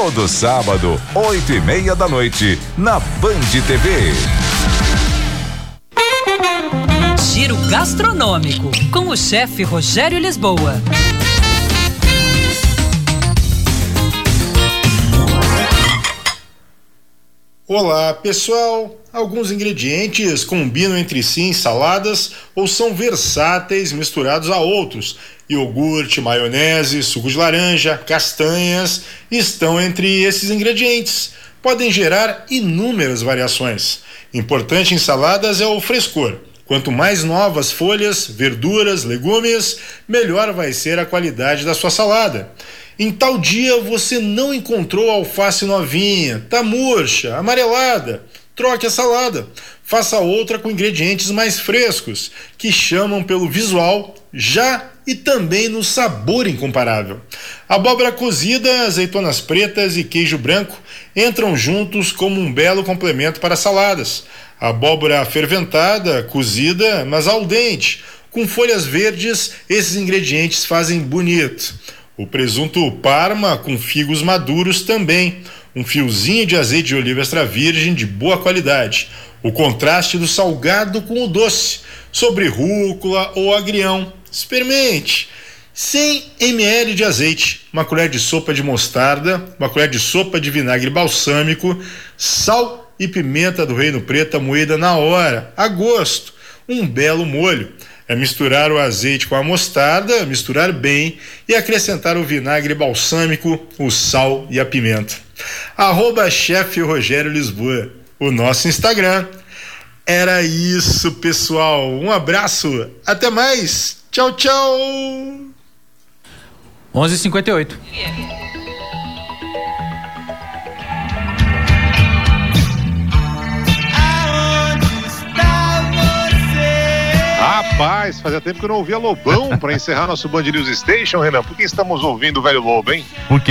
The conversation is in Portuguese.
Todo sábado, oito e meia da noite, na Band TV. Giro gastronômico com o chefe Rogério Lisboa. Olá, pessoal! Alguns ingredientes combinam entre si em saladas ou são versáteis misturados a outros. Iogurte, maionese, suco de laranja, castanhas estão entre esses ingredientes. Podem gerar inúmeras variações. Importante em saladas é o frescor. Quanto mais novas folhas, verduras, legumes, melhor vai ser a qualidade da sua salada. Em tal dia você não encontrou alface novinha, tá murcha, amarelada. Troque a salada. Faça outra com ingredientes mais frescos, que chamam pelo visual já e também no sabor incomparável. Abóbora cozida, azeitonas pretas e queijo branco entram juntos como um belo complemento para saladas. Abóbora ferventada, cozida, mas al dente, com folhas verdes, esses ingredientes fazem bonito. O presunto Parma com figos maduros também. Um fiozinho de azeite de oliva extra virgem de boa qualidade. O contraste do salgado com o doce. Sobre rúcula ou agrião. Experimente. 100 ml de azeite, uma colher de sopa de mostarda, uma colher de sopa de vinagre balsâmico, sal e pimenta do reino preta moída na hora, a gosto. Um belo molho é misturar o azeite com a mostarda, misturar bem e acrescentar o vinagre balsâmico, o sal e a pimenta. Arroba chefe Rogério Lisboa, o nosso Instagram. Era isso, pessoal. Um abraço. Até mais. Tchau, tchau. 11:58. Rapaz, fazia tempo que eu não ouvia Lobão para encerrar nosso Band News Station, Renan. Por que estamos ouvindo o velho Lobo, hein? Porque